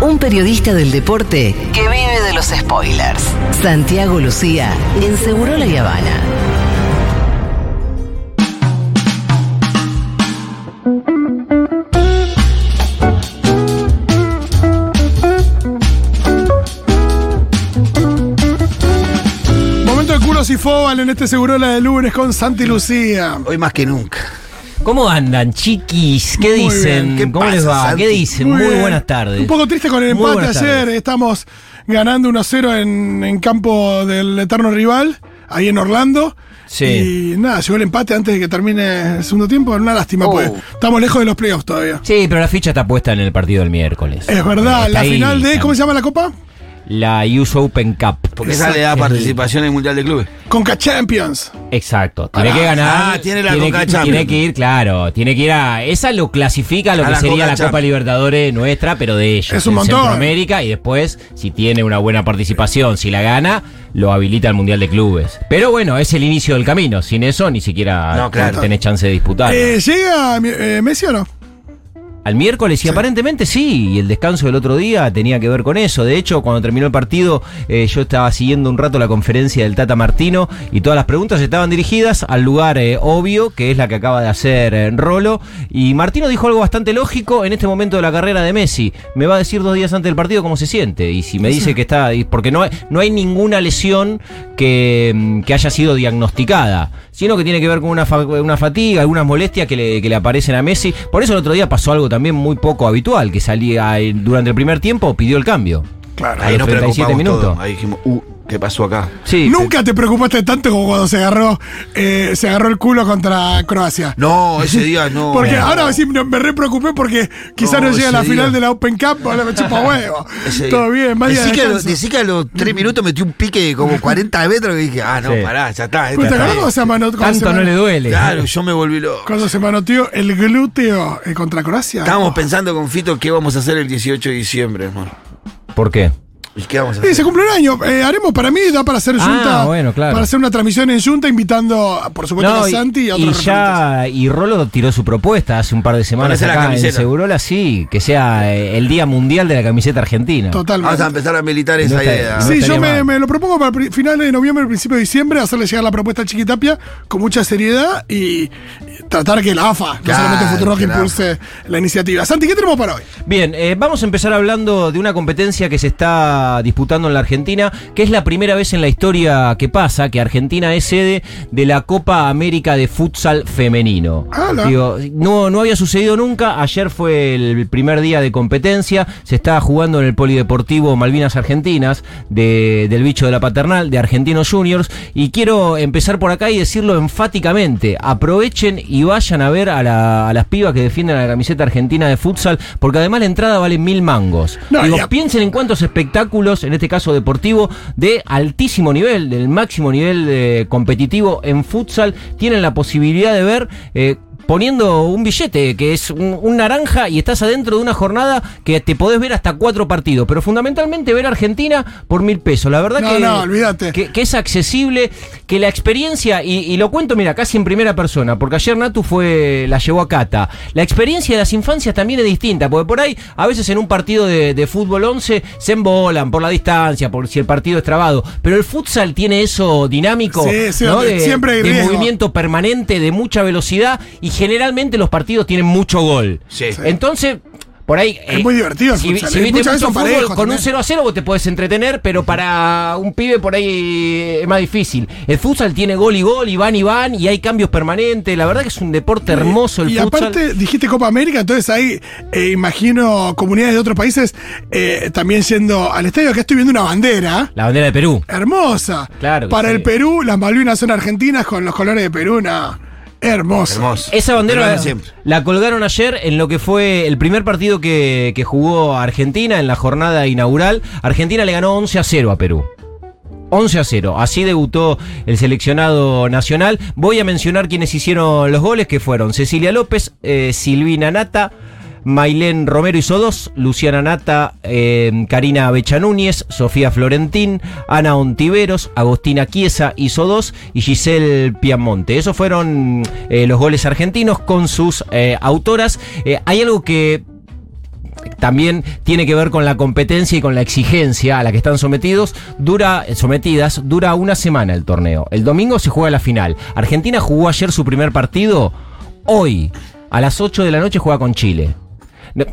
Un periodista del deporte que vive de los spoilers. Santiago Lucía en Seguro La Habana. Momento de culos y fóbal en este Segurola de lunes con Santi Lucía. Hoy más que nunca. ¿Cómo andan, chiquis? ¿Qué Muy dicen? bien. ¿Qué ¿Cómo les pasa, va? Santi? ¿Qué dicen? Muy, bien. buenas tardes. Un poco triste con el Muy empate buenas ayer. tardes. Estamos ganando 1-0 en, en campo del eterno rival, ahí en Orlando. Sí. Y nada, llegó el empate antes de que termine el segundo tiempo. Una lástima, Oh. pues. Estamos lejos de los playoffs todavía. Sí, pero la ficha está puesta en el partido del miércoles. Es verdad, Está la ahí, final de. está. ¿Cómo se llama la copa? La US Open Cup. Porque esa le da participación en el Mundial de Clubes. Conca Champions. Exacto. Tiene que ganar. ah, tiene la que, Conca tiene Champions. que ir, claro. Tiene que ir a. Esa lo clasifica a lo A que la sería Conca la Copa. Libertadores nuestra, pero de ellos. Es un montón. Centroamérica y después, si tiene una buena participación, si la gana, lo habilita al Mundial de Clubes. Pero bueno, es el inicio del camino. Sin eso, ni siquiera No, claro. tenés chance de disputar. Eh, ¿Llega eh, Messi o no? Al miércoles, y aparentemente sí, y el descanso del otro día tenía que ver con eso. De hecho, cuando terminó el partido, eh, yo estaba siguiendo un rato la conferencia del Tata Martino y todas las preguntas estaban dirigidas al lugar eh, obvio, que es la que acaba de hacer eh, Rolo. Y Martino dijo algo bastante lógico en este momento de la carrera de Messi. Me va a decir dos días antes del partido cómo se siente. Y si me dice que está. Porque no hay, no hay ninguna lesión que, mm, que haya sido diagnosticada, sino que tiene que ver con una, fa- una fatiga, algunas molestias que le, que le aparecen a Messi. Por eso el otro día pasó algo también muy poco habitual, que salía eh, durante el primer tiempo, pidió el cambio. Claro. A Ahí los nos 37 preocupamos minutos. Ahí dijimos, uh, ¿qué pasó acá? Sí. Nunca te preocupaste tanto como cuando se agarró, eh, se agarró el culo contra Croacia. No, ese día no. Porque no. ahora sí me me re preocupé porque quizás no, No, llega a la final de la Open Cup, ahora me chupa huevo. Ese- Todo bien, de decí que, a los, descanso. decí que a los tres minutos metí un pique de como 40 metros que dije, ah, no, Sí. pará, ya está. Pues, ¿Te se, Tanto se no le duele. Claro, yo me volví loco. cuando se manoteó el glúteo eh, contra Croacia? Estábamos pensando con Fito qué vamos a hacer el 18 de diciembre, hermano. ¿Por qué? ¿Y qué vamos a Sí, hacer? se cumple un año. Eh, haremos para mí, da para hacer Ah, junta. bueno, claro. Para hacer una transmisión en junta invitando, por supuesto, No, a y, Santi y a y otros referentes. ya y Rolo tiró su propuesta hace un par de semanas hacer la acá en. Segurola, sí, que sea eh, el Día Mundial de la Camiseta Argentina. Totalmente. Vamos a empezar a militar esa No idea. no Sí, yo me, lo propongo para finales de noviembre, principio de diciembre, hacerle llegar la propuesta al Chiquitapia con mucha seriedad y tratar que la AFA, no Claro, solamente Futuro, que impulse la iniciativa. Santi, ¿qué tenemos para hoy? Bien, eh, vamos a empezar hablando de una competencia que se está disputando en la Argentina, que es la primera vez en la historia que pasa que Argentina es sede de la Copa América de Futsal Femenino. Digo, no, no había sucedido nunca, ayer fue el primer día de competencia, se estaba jugando en el Polideportivo Malvinas Argentinas, de- del bicho de la paternal, de Argentinos Juniors, y quiero empezar por acá y decirlo enfáticamente, aprovechen y vayan a ver a, la- a las pibas que defienden la camiseta argentina de futsal, porque además la entrada vale mil mangos. No, Digo, a- piensen en cuántos espectáculos, en este caso deportivo, de altísimo nivel, del máximo nivel eh, competitivo en futsal, tienen la posibilidad de ver. eh, Poniendo un billete que es un, un naranja y estás adentro de una jornada que te podés ver hasta cuatro partidos, pero fundamentalmente ver a Argentina por mil pesos. La verdad No, que, no, olvídate. que, que es accesible, que la experiencia, y, y lo cuento, mira, casi en primera persona, porque ayer Natu fue, la llevó a Cata. La experiencia de las infancias también es distinta, porque por ahí, a veces en un partido de, de fútbol 11 se embolan por la distancia, por si el partido es trabado, pero el futsal tiene eso dinámico, Sí, sí, ¿no? donde de, siempre hay de movimiento permanente, de mucha velocidad, y generalmente los partidos tienen mucho gol. Sí. Entonces, por ahí. Es muy divertido Si, si y viste mucho fútbol, parejos con un también. 0 a 0 vos te podés entretener, pero para un pibe por ahí es más difícil. El futsal tiene gol y gol, y van y van, y hay cambios permanentes. La verdad que es un deporte hermoso el y futsal. aparte, dijiste Copa América, entonces ahí eh, imagino comunidades de otros países eh, también yendo al estadio. Acá estoy viendo una bandera La bandera de Perú. hermosa. Claro Para sí. el Perú, las Malvinas son argentinas con los colores de Perú, no. Hermoso. Hermoso. Esa bandera la, la colgaron ayer en lo que fue el primer partido que, que jugó Argentina en la jornada inaugural. Argentina le ganó 11 a 0 a Perú. 11 a 0. Así debutó el seleccionado nacional. Voy a mencionar quienes hicieron los goles, que fueron Cecilia López, eh, Silvina Nata, Mailén Romero hizo dos, Luciana Nata, eh, Karina Becha Núñez, Sofía Florentín, Ana Ontiveros, Agostina Chiesa hizo dos y Giselle Piamonte. Esos fueron eh, los goles argentinos con sus eh, autoras. Hay algo que también tiene que ver con la competencia y con la exigencia a la que están sometidos. Dura, sometidas, dura una semana el torneo. El domingo se juega la final. Argentina jugó ayer su primer partido. Hoy, a las 8 de la noche, juega con Chile.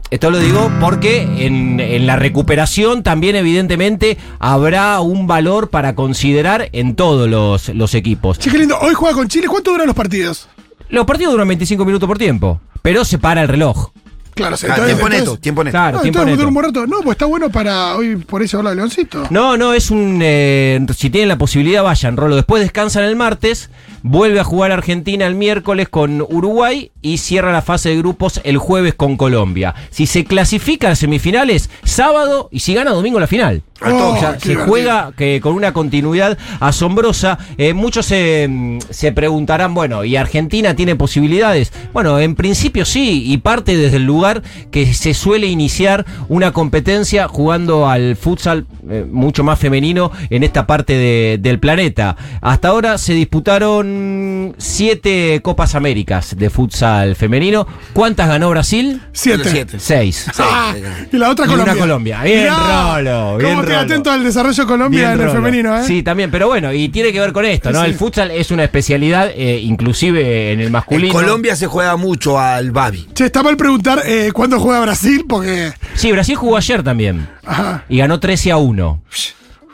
Esto lo digo porque en, en la recuperación también evidentemente habrá un valor para considerar en todos los, los equipos. Che, qué lindo. Hoy juega con Chile. ¿Cuánto duran los partidos? Los partidos duran 25 minutos por tiempo, pero se para el reloj. Claro, sí, Ah, entonces- tiempo neto, tiempo neto. Claro, No, tiempo neto. un buen rato. No, pues está bueno para hoy por eso habla de Leoncito. No, no, es un. eh, si tienen la posibilidad, vayan, Rolo. Después descansan el martes, vuelve a jugar Argentina el miércoles con Uruguay y cierra la fase de grupos el jueves con Colombia. Si se clasifica a semifinales, sábado y si gana domingo la final. Oh, O sea, se divertido. juega que con una continuidad asombrosa. Eh, muchos se, se preguntarán, bueno, ¿y Argentina tiene posibilidades? Bueno, en principio sí, y parte desde el lugar que se suele iniciar una competencia jugando al futsal eh, mucho más femenino en esta parte de- del planeta. Hasta ahora se disputaron siete Copas Américas de futsal femenino. ¿Cuántas ganó Brasil? Siete. Siete. Seis. Ah, y la otra Y una Colombia. Colombia. Bien, Mirá, Rolo, bien, ¿Cómo te Rolo. atento al desarrollo de Colombia Bien, en el femenino, eh? Sí, también, pero bueno, y tiene que ver con esto, ¿no? Sí. El futsal es una especialidad, eh, inclusive en el En masculino. Colombia se juega mucho al Babi. Che, está mal preguntar eh, cuándo juega Brasil, porque. Sí, Brasil jugó ayer también. Ajá. Y ganó 13 a 1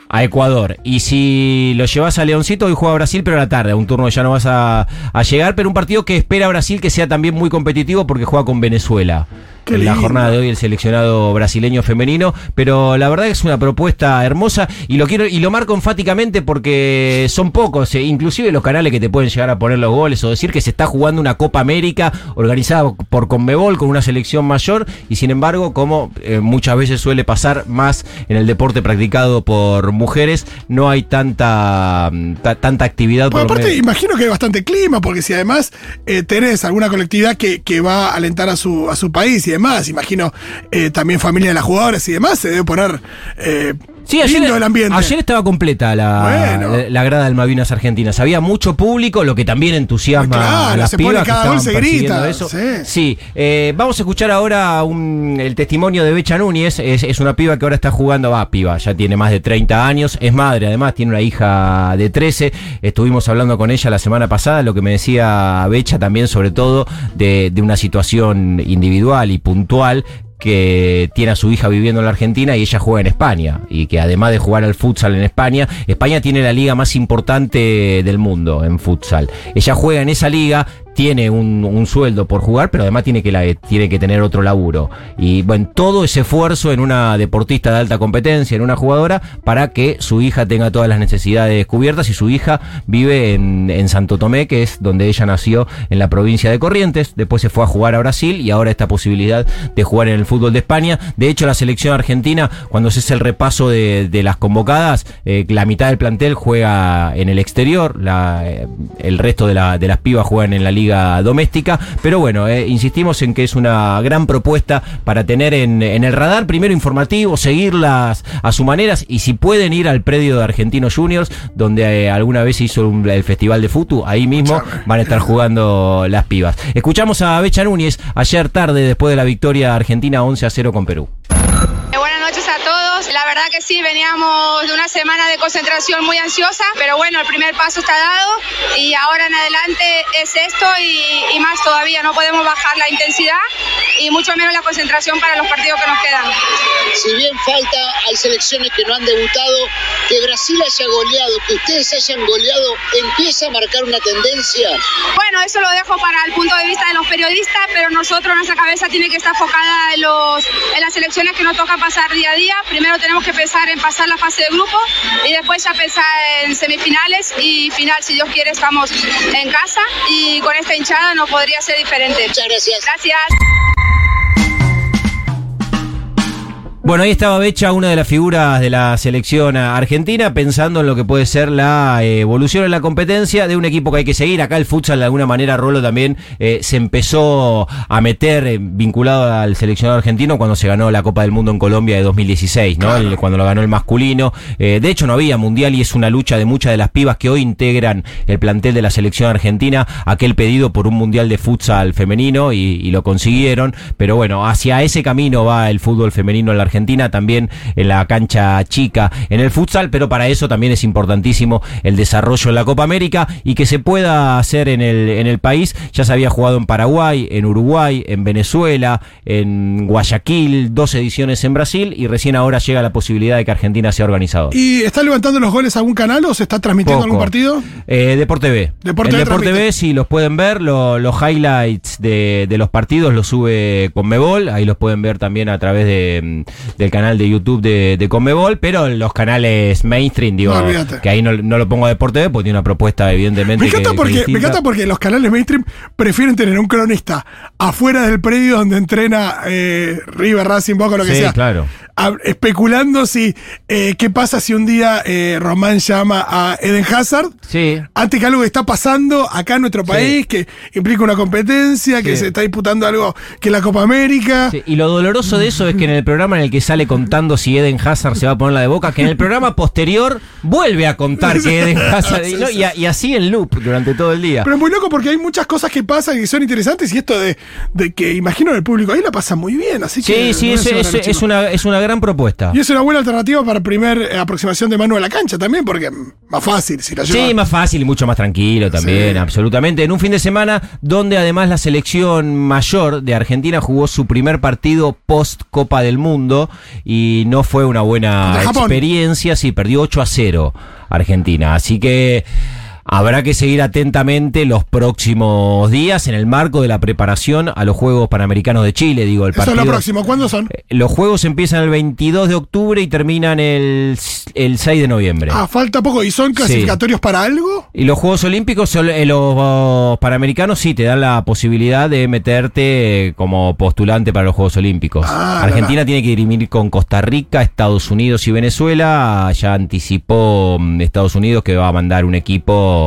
a Ecuador. Y si lo llevas a Leoncito, hoy juega Brasil, pero a la tarde. A un turno que ya no vas a, a llegar. Pero un partido que espera a Brasil que sea también muy competitivo porque juega con Venezuela. Qué en la jornada de hoy el seleccionado brasileño femenino, pero la verdad es una propuesta hermosa y lo quiero y lo marco enfáticamente porque son pocos, eh, inclusive los canales que te pueden llegar a poner los goles o decir que se está jugando una Copa América organizada por Conmebol con una selección mayor y sin embargo, como eh, muchas veces suele pasar más en el deporte practicado por mujeres, no hay tanta mm, ta- tanta actividad por lo aparte, imagino que hay bastante clima, porque si además eh, tenés alguna colectividad que, que va a alentar a su, a su país y demás, imagino eh, también familia de las jugadoras y demás, se debe poner eh, Sí, ayer, lindo el ambiente. ayer estaba completa la, Bueno. la, la grada del Malvinas Argentinas. Había mucho público, lo que también entusiasma Claro, a las se pone pibas que cada gol, estaban se grita, eso. sí. Sí, eh, vamos a escuchar ahora un- el testimonio de Becha Núñez. Es, es una piba que ahora está jugando, va, piba, ya tiene más de 30 años, es madre además, tiene una hija de 13. Estuvimos hablando con ella la semana pasada, lo que me decía Becha también sobre todo de, de una situación individual y puntual que tiene a su hija viviendo en la Argentina y ella juega en España. Y que además de jugar al futsal en España, España tiene la liga más importante del mundo en futsal. Ella juega en esa liga, tiene un, sueldo por jugar, pero además tiene que, la- tiene que tener otro laburo. Y bueno, todo ese esfuerzo en una deportista de alta competencia, en una jugadora, para que su hija tenga todas las necesidades cubiertas y su hija vive en, en Santo Tomé, que es donde ella nació en la provincia de Corrientes. Después se fue a jugar a Brasil y ahora esta posibilidad de jugar en el fútbol de España. De hecho, la selección argentina, cuando se hace el repaso de, de las convocadas, eh, la mitad del plantel juega en el exterior, la, eh, el resto de, la- de las pibas juegan en la liga doméstica. Pero bueno, eh, insistimos en que es una gran propuesta para tener en, en el radar, primero informativo, seguirlas a su manera y si pueden ir al predio de Argentinos Juniors, donde eh, alguna vez hizo un- el festival de Futu, ahí mismo van a estar jugando las pibas. Escuchamos a Becha Núñez ayer tarde después de la victoria argentina 11 a 0 con Perú. Eh, Buenas noches a todos. La verdad que sí, veníamos de una semana de concentración muy ansiosa, pero bueno, el primer paso está dado y ahora en adelante es esto y, y más todavía. No podemos bajar la intensidad y mucho menos la concentración para los partidos que nos quedan. si bien falta, hay selecciones que no han debutado, que Brasil haya goleado, que ustedes hayan goleado, empieza a marcar una tendencia. Bueno, eso lo dejo para el punto de vista de los periodistas, pero nosotros, nuestra cabeza tiene que estar enfocada en, los, en las selecciones que nos toca pasar día a día. Primero tenemos que pensar en pasar la fase de grupo y después ya pensar en semifinales y final, si Dios quiere, estamos en casa y con esta hinchada no podría ser diferente. Muchas gracias. Gracias. Bueno, ahí estaba Becha, una de las figuras de la selección argentina, pensando en lo que puede ser la eh, evolución en la competencia de un equipo que hay que seguir. Acá el futsal, de alguna manera, Rolo también eh, se empezó a meter eh, vinculado al seleccionado argentino cuando se ganó la Copa del Mundo en Colombia de 2016, ¿no? El- cuando lo ganó el masculino. Eh, de hecho, no había mundial y es una lucha de muchas de las pibas que hoy integran el plantel de la selección argentina. Aquel pedido por un mundial de futsal femenino y, y lo consiguieron. Pero bueno, hacia ese camino va el fútbol femenino en la Argentina, también en la cancha chica, en el futsal, pero para eso también es importantísimo el desarrollo en la Copa América y que se pueda hacer en el, en el país. Ya se había jugado en Paraguay, en Uruguay, en Venezuela, en Guayaquil, dos ediciones en Brasil y recién ahora llega la posibilidad de que Argentina sea organizador. ¿Y está levantando los goles algún canal o se está transmitiendo Poco. algún partido? Eh, Deporte B. Deporte en B Deporte transmite. B, si los pueden ver, lo- los highlights de, de los partidos los sube Conmebol. Ahí los pueden ver también a través de, mm, del canal de YouTube de, de Conmebol. Pero los canales mainstream, digo, No, que ahí no, no lo pongo a Deporte B porque tiene una propuesta, evidentemente. Me encanta, que- que porque, me distinta. encanta porque los canales mainstream prefieren tener un cronista afuera del predio donde entrena eh, River, Racing, Boca, lo que Sí, sea. claro. a- especulando si eh, qué pasa si un día eh, Román llama a Eden Hazard Sí. antes que algo que está pasando acá en nuestro país, que implica una competencia, que Sí. se está disputando algo que es la Copa América. Y lo doloroso de eso es que en el programa en el que sale contando si Eden Hazard se va a poner la de boca, que en el programa posterior vuelve a contar que Eden Hazard. y, no, y a- y así en loop durante todo el día. Pero es muy loco porque hay muchas cosas que pasan y que son interesantes y esto de, de que imagino el público ahí la pasa muy bien, así que... Sí, no es, una, es una gran propuesta. Y es una buena alternativa para primer eh, aproximación de mano a la cancha también, porque más fácil si la lleva. Sí, más fácil y mucho más tranquilo también, Sí. absolutamente. En un fin de semana donde además la selección mayor de Argentina jugó su primer partido post Copa del Mundo y no fue una buena experiencia, sí, perdió 8 a 0 Argentina. Así que habrá que seguir atentamente los próximos días en el marco de la preparación a los Juegos Panamericanos de Chile, digo, el Eso es partido. lo próximo. ¿Cuándo son? Eh, Los juegos empiezan el 22 de octubre y terminan el, el 6 de noviembre. Ah, falta poco. ¿Y son clasificatorios para algo? Y los Juegos Olímpicos, son- eh, los Panamericanos sí te dan la posibilidad de meterte eh, como postulante para los Juegos Olímpicos. Ah, Argentina tiene que dirimir con Costa Rica, Estados Unidos y Venezuela. Ya anticipó mm, Estados Unidos que va a mandar un equipo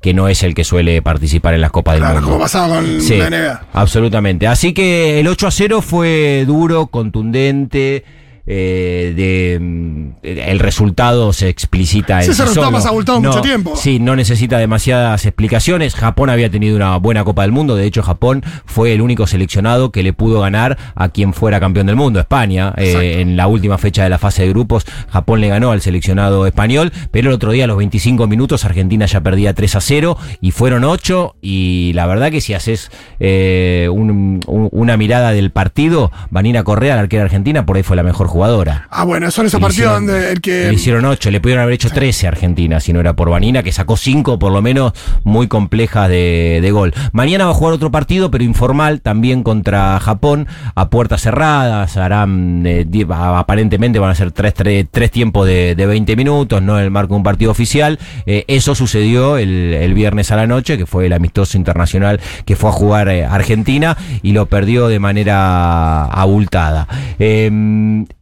que no es el que suele participar en las Copas del Claro, Mundo. como pasaba con Sí, la NBA. absolutamente. Así que el 8 a 0 fue duro, contundente. Eh, de, mm, el resultado se explicita Sí, en ese sí resultado solo. más abultado No, mucho tiempo. Sí, no necesita demasiadas explicaciones. Japón había tenido una buena Copa del Mundo. De hecho, Japón fue el único seleccionado que le pudo ganar a quien fuera campeón del mundo, España. Eh, en la última fecha de la fase de grupos, Japón le ganó al seleccionado español. Pero el otro día, a los 25 minutos, Argentina ya perdía 3 a 0 y fueron 8. Y la verdad que si haces eh, un- un- una mirada del partido, Vanina Correa, la arquera argentina, por ahí fue la mejor jugadora. Ah, bueno, son esos Le partidos hicieron- donde el que. Le hicieron 8, le pudieron haber hecho 13 a Argentina si no era por Vanina, que sacó 5 por lo menos muy complejas de, de gol. Mañana va a jugar otro partido, pero informal, también contra Japón, a puertas cerradas. Harán, eh, aparentemente van a ser tres, tres, tres tiempos de, de 20 minutos, no en el marco de un partido oficial. Eh, eso sucedió el, el viernes a la noche, que fue el amistoso internacional que fue a jugar eh, Argentina y lo perdió de manera abultada. Eh,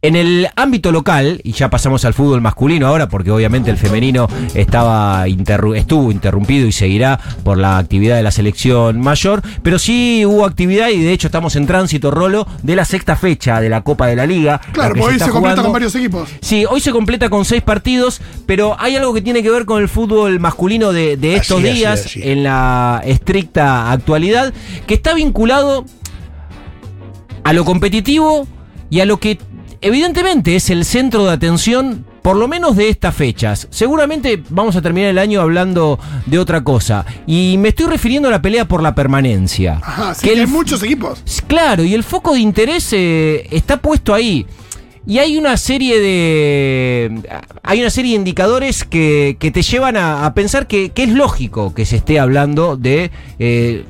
en el ámbito local, y ya pasamos al fútbol masculino ahora, porque obviamente el femenino estaba interru- estuvo interrumpido y seguirá por la actividad de la selección mayor, pero sí hubo actividad y de hecho estamos en tránsito, Rolo, de la sexta fecha de la Copa de la Liga. Claro, la hoy está se completa con varios equipos. Sí, hoy se completa con seis partidos, pero hay algo que tiene que ver con el fútbol masculino de, de estos Así, así, días, así. en la estricta actualidad, que está vinculado a lo competitivo y a lo que evidentemente es el centro de atención, por lo menos de estas fechas. Seguramente vamos a terminar el año hablando de otra cosa. Y me estoy refiriendo a la pelea por la permanencia. Ajá, sí, Que el hay muchos equipos. Claro, y el foco de interés eh, está puesto ahí. Y hay una serie de. Hay una serie de indicadores que, que te llevan a, a pensar que, que es lógico que se esté hablando de. eh,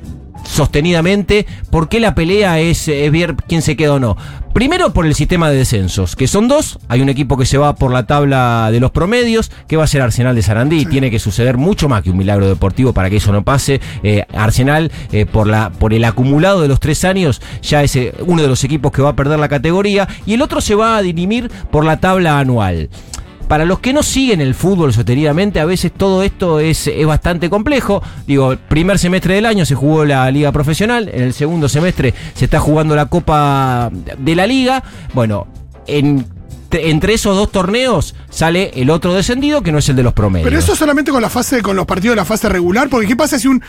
sostenidamente. ¿Por qué la pelea es, es ver quién se queda o no? Primero por el sistema de descensos, que son dos. Hay un equipo que se va por la tabla de los promedios, que va a ser Arsenal de Sarandí. Tiene que suceder mucho más que un milagro deportivo para que eso no pase. Eh, Arsenal, eh, por, la, por el acumulado de los tres años, ya es eh, uno de los equipos que va a perder la categoría. Y el otro se va a dirimir por la tabla anual. Para los que no siguen el fútbol sostenidamente, a veces todo esto es, es bastante complejo. Digo, primer semestre del año se jugó la liga profesional, en el segundo semestre se está jugando la Copa de la Liga. Bueno, en entre esos dos torneos sale el otro descendido que no es el de los promedios. Pero eso solamente con la fase, con los partidos de la fase regular, porque ¿qué pasa si un,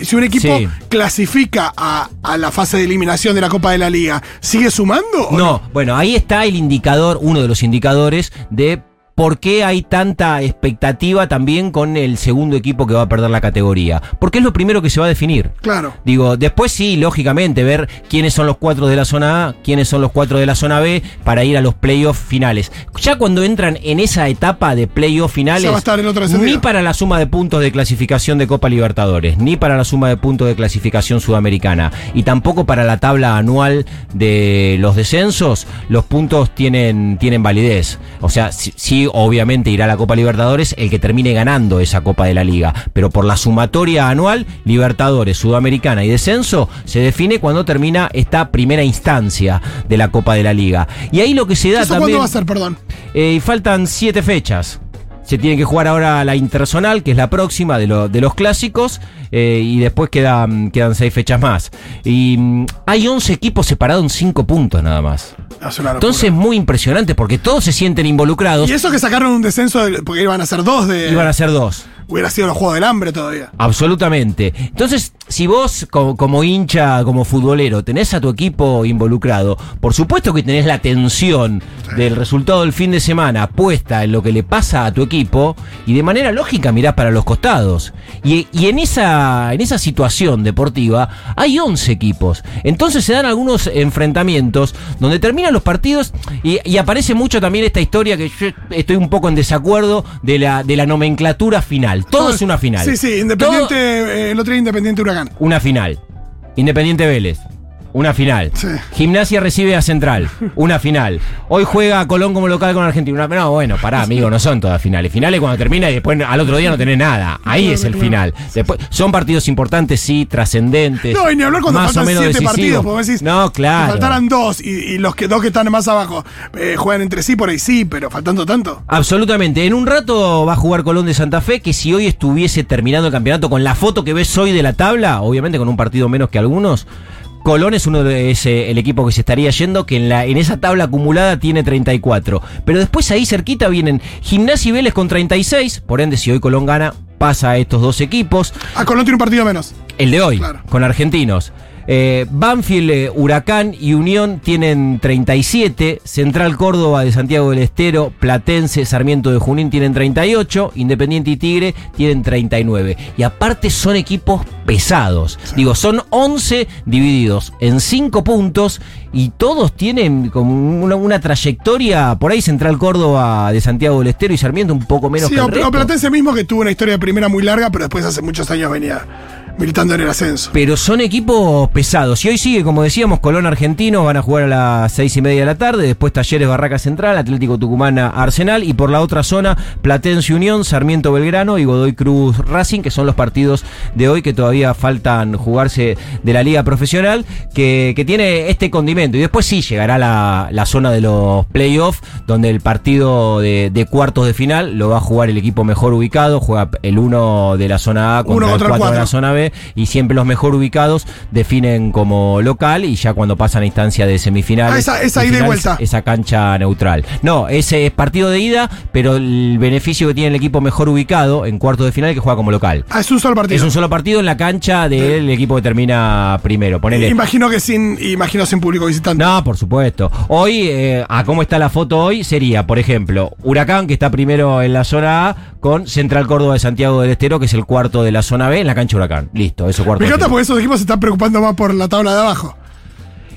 si un equipo Sí. clasifica a, a la fase de eliminación de la Copa de la Liga? ¿Sigue sumando? No, bueno, ahí está el indicador, uno de los indicadores de por qué hay tanta expectativa también con el segundo equipo que va a perder la categoría. Porque es lo primero que se va a definir. Claro. Digo, después sí, lógicamente, ver quiénes son los cuatro de la zona A, quiénes son los cuatro de la zona B, para ir a los playoffs finales. Ya cuando entran en esa etapa de playoffs finales, va a estar el otro ni para la suma de puntos de clasificación de Copa Libertadores, ni para la suma de puntos de clasificación sudamericana, y tampoco para la tabla anual de los descensos, los puntos tienen, tienen validez. O sea, sí, sí, obviamente irá a la Copa Libertadores el que termine ganando esa Copa de la Liga, pero por la sumatoria anual, Libertadores, Sudamericana y descenso, se define cuando termina esta primera instancia de la Copa de la Liga. Y ahí lo que se da ¿Eso también... cuándo va a ser, perdón? Eh, faltan siete fechas. Se tiene que jugar ahora la interzonal, que es la próxima de, lo- de los clásicos, eh, y después quedan, quedan seis fechas más. Y mm, hay 11 equipos separados en cinco puntos nada más. Es. Entonces, muy impresionante, porque todos se sienten involucrados. y eso que sacaron un descenso, de- porque iban a ser dos de. Iban a ser dos. Hubiera sido los Juegos del Hambre todavía. Absolutamente. Entonces, si vos como, como hincha, como futbolero, tenés a tu equipo involucrado, por supuesto que tenés la tensión del resultado del fin de semana puesta en lo que le pasa a tu equipo y de manera lógica mirás para los costados. Y, y en, esa, en esa situación deportiva hay 11 equipos. Entonces se dan algunos enfrentamientos donde terminan los partidos y, y aparece mucho también esta historia que yo estoy un poco en desacuerdo de la, de la nomenclatura final. Todo es una final. Sí, sí, Todo- Independiente, eh, el otro día Independiente Huracán. una final. Independiente Vélez. Una final. Sí. Gimnasia recibe a Central. Una final. Hoy juega Colón como local con Argentina. Una- No, bueno, pará, amigo, no son todas finales. Finales cuando termina y después al otro día no tenés nada. Ahí es el final. Después, son partidos importantes, sí, trascendentes. No, y ni hablar cuando más o menos siete decisivos. partidos, porque vos decís. No, Si claro. faltaran dos y, y los que dos que están más abajo eh, juegan entre sí, por ahí sí, pero faltando tanto. Absolutamente. En un rato va a jugar Colón de Santa Fe, que si hoy estuviese terminando el campeonato con la foto que ves hoy de la tabla, obviamente con un partido menos que algunos, Colón es uno de ese, el equipo que se estaría yendo, que en, la, en esa tabla acumulada tiene 34. Pero después ahí cerquita vienen Gimnasia y Vélez con 36, por ende si hoy Colón gana, pasa a estos dos equipos. Ah, Colón tiene un partido menos. El de hoy, Claro. con argentinos. Eh, Banfield, eh, Huracán y Unión tienen 37, Central Córdoba de Santiago del Estero, Platense, Sarmiento de Junín tienen 38, Independiente y Tigre tienen 39. Y aparte son equipos pesados. Digo, son 11 divididos en 5 puntos y todos tienen como una, una trayectoria, por ahí Central Córdoba de Santiago del Estero y Sarmiento un poco menos Sí, que el o, o resto. Platense mismo que tuvo una historia de primera muy larga, pero después hace muchos años venía militando en el ascenso. Pero son equipos pesados. Y hoy sigue, como decíamos, Colón Argentino van a jugar a las seis y media de la tarde. Después Talleres Barraca Central, Atlético Tucumán Arsenal. Y por la otra zona, Platense Unión, Sarmiento Belgrano y Godoy Cruz Racing, que son los partidos de hoy que todavía faltan jugarse de la liga profesional, que, que tiene este condimento. Y después sí llegará la, la zona de los playoffs, donde el partido de, de cuartos de final lo va a jugar el equipo mejor ubicado. Juega el uno de la zona A contra Uno el contra el 4 de la zona B y siempre los mejor ubicados definen como local y ya cuando pasan a instancia de semifinales. Ah, esa- ida y vuelta. Esa cancha neutral. No, ese es partido de ida, pero el beneficio que tiene el equipo mejor ubicado en cuartos de final es que juega como local. Ah, es un solo partido. Es un solo partido en la cancha del equipo que termina primero. Ponele. Imagino que sin, imagino sin público visitante. No, por supuesto. Hoy, eh, a cómo está la foto hoy, sería, por ejemplo, Huracán, que está primero en la zona A, con Central Córdoba de Santiago del Estero, que es el cuarto de la zona B, en la cancha Huracán. Listo, eso cuarto. Me encanta porque esos equipos se están preocupando más por la tabla de abajo.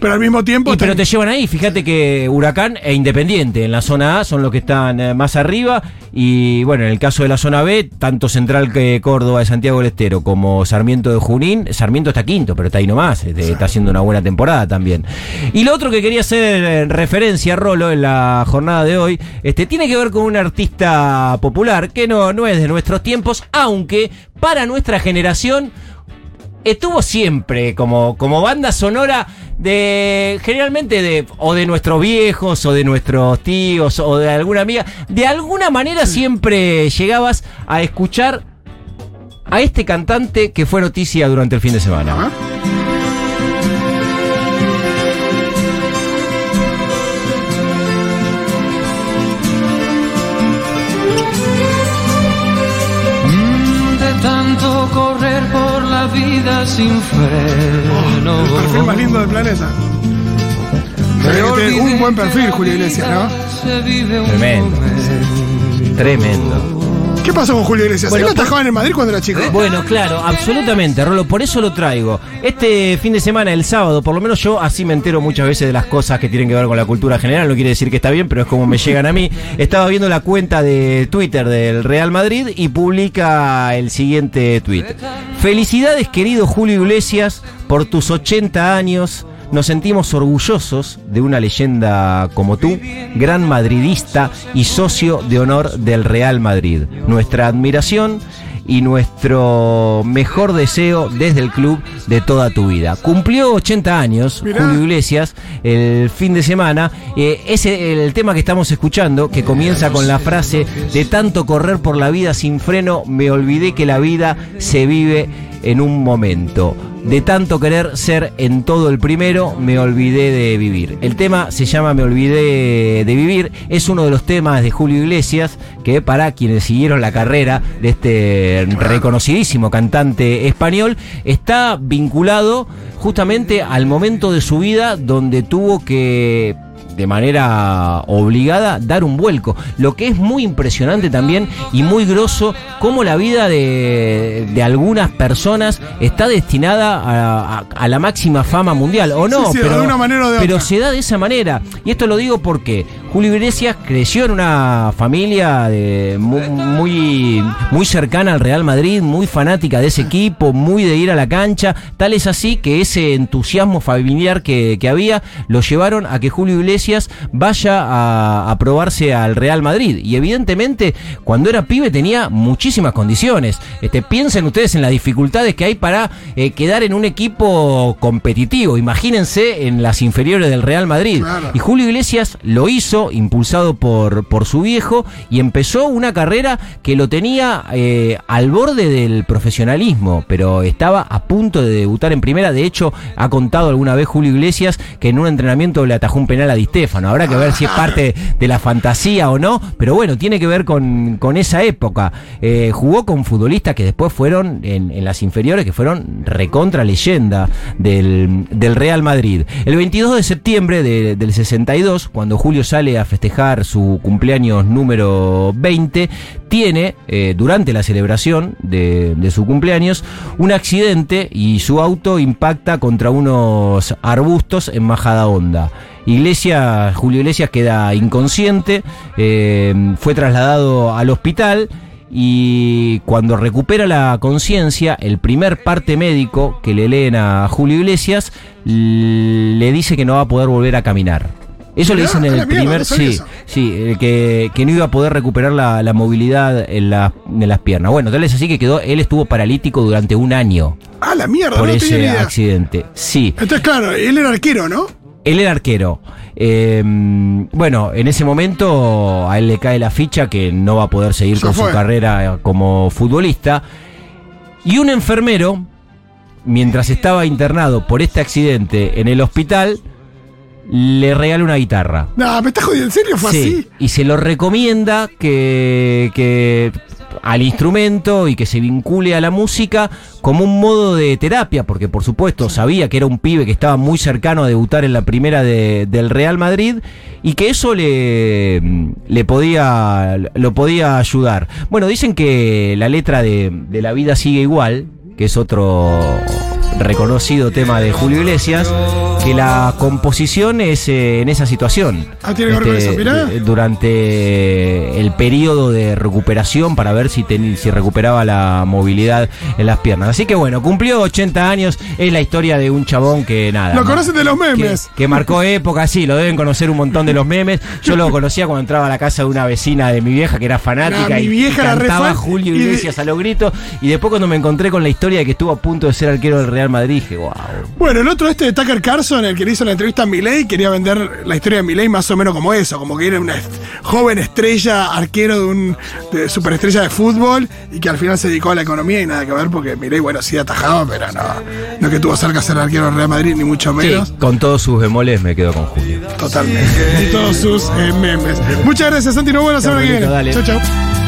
Pero al mismo tiempo. Y pero te llevan ahí, fíjate que Huracán e Independiente en la zona A son los que están eh, más arriba y bueno, en el caso de la zona B, tanto Central que Córdoba de Santiago del Estero como Sarmiento de Junín, Sarmiento está quinto, pero está ahí nomás, este, está haciendo una buena temporada también. Y lo otro que quería hacer eh, referencia, Rolo, en la jornada de hoy, este, tiene que ver con un artista popular que no, no es de nuestros tiempos, aunque para nuestra generación estuvo siempre como, como banda sonora de generalmente de o de nuestros viejos o de nuestros tíos o de alguna amiga de alguna manera siempre llegabas a escuchar a este cantante que fue noticia durante el fin de semana vida sin freno. El perfil más lindo del planeta. Un buen perfil, Julio Iglesias, ¿no? Se vive un Tremendo. tremendo ¿Qué pasó con Julio Iglesias? Bueno, Él atajaba en el Madrid cuando era chico. Bueno, claro, absolutamente, Rolo, por eso lo traigo. Este fin de semana, el sábado, por lo menos yo así me entero muchas veces de las cosas que tienen que ver con la cultura general, no quiere decir que está bien, pero es como me llegan a mí. Estaba viendo la cuenta de Twitter del Real Madrid y publica el siguiente tweet. Felicidades, querido Julio Iglesias, por tus 80 años. Nos sentimos orgullosos de una leyenda como tú, gran madridista y socio de honor del Real Madrid. Nuestra admiración y nuestro mejor deseo desde el club de toda tu vida. Cumplió 80 años Mirá. Julio Iglesias el fin de semana. Eh, ese el tema que estamos escuchando, que comienza con la frase de tanto correr por la vida sin freno, me olvidé que la vida se vive en un momento. De tanto querer ser en todo el primero, me olvidé de vivir. El tema se llama Me olvidé de vivir. Es uno de los temas de Julio Iglesias que para quienes siguieron la carrera de este reconocidísimo cantante español está vinculado justamente al momento de su vida donde tuvo que de manera obligada dar un vuelco. Lo que es muy impresionante también y muy grosso, cómo la vida de, de algunas personas está destinada a, a- a la máxima fama mundial. O no, Sí, sí, de pero, una manera o de pero otra. se da de esa manera. Y esto lo digo porque Julio Iglesias creció en una familia de mu- muy, muy cercana al Real Madrid, muy fanática de ese equipo, muy de ir a la cancha. Tal es así que ese entusiasmo familiar que, que había lo llevaron a que Julio Iglesias vaya a, a probarse al Real Madrid. Y evidentemente, cuando era pibe tenía muchísimas condiciones. Este, piensen ustedes en las dificultades que hay para eh, quedar en un equipo competitivo. Imagínense en las inferiores del Real Madrid. Claro. Y Julio Iglesias lo hizo, impulsado por, por su viejo, y empezó una carrera que lo tenía eh, al borde del profesionalismo, pero estaba a punto de debutar en primera. De hecho, ha contado alguna vez Julio Iglesias que en un entrenamiento le atajó un penal a Di Stéfano. Habrá que ver si es parte de la fantasía o no, pero bueno, tiene que ver con, con esa época. Eh, jugó con futbolistas que después fueron en, en las inferiores, que fueron recontra leyenda del, del Real Madrid. El 22 de septiembre de- del 62, cuando Julio sale a festejar su cumpleaños número 20, tiene, eh, durante la celebración de, de su cumpleaños, un accidente y su auto impacta contra unos arbustos en Majada Honda. Iglesias, Julio Iglesias queda inconsciente, eh, fue trasladado al hospital y cuando recupera la conciencia, el primer parte médico que le leen a Julio Iglesias le dice que no va a poder volver a caminar. Eso le dicen en el primer, sí, eso. sí, que, que no iba a poder recuperar la, la movilidad en, la- en las piernas. Bueno, tal es así que quedó, él estuvo paralítico durante un año Ah, la mierda, por no tenía ni ese idea. accidente. Sí. Entonces, claro, él era arquero, ¿no? Él era arquero. Eh, bueno, en ese momento a él le cae la ficha que no va a poder seguir Se con su carrera como futbolista. Y un enfermero, mientras estaba internado por este accidente en el hospital, le regala una guitarra. No, me estás jodiendo, ¿en serio fue Sí, así? y se lo recomienda que, que al instrumento y que se vincule a la música como un modo de terapia, porque por supuesto sabía que era un pibe que estaba muy cercano a debutar en la primera de- del Real Madrid y que eso le, le podía, lo podía ayudar. Bueno, dicen que la letra de, de La vida sigue igual, que es otro reconocido tema de Julio Iglesias, que la composición es eh, en esa situación. Ah, tiene que ver con eso, mirá. Durante el periodo de recuperación para ver si, teni- si recuperaba la movilidad en las piernas. Así que bueno, cumplió 80 años, es la historia de un chabón que nada. Lo conocen de los memes. que marcó época, sí, lo deben conocer un montón de los memes. Yo lo conocía cuando entraba a la casa de una vecina de mi vieja que era fanática Nah, mi y, vieja y cantaba Julio y de- Iglesias a los gritos. Y después cuando me encontré con la historia de que estuvo a punto de ser arquero del Real Madrid, dije, wow. Bueno, el otro este de Tucker Carlson, el que le hizo la entrevista a Milei, quería vender la historia de Milei más o menos como eso, como que era una est- joven estrella, arquero de un de superestrella de fútbol y que al final se dedicó a la economía y nada que ver porque Milei, bueno, sí atajaba, pero no, no que tuvo cerca ser arquero del Real Madrid, ni mucho menos. Sí, con todos sus bemoles me quedo con Julio. Totalmente. Y todos sus eh, memes. Muchas gracias, Santi. Nos vemos la semana que Chao, viene. Chau, chau.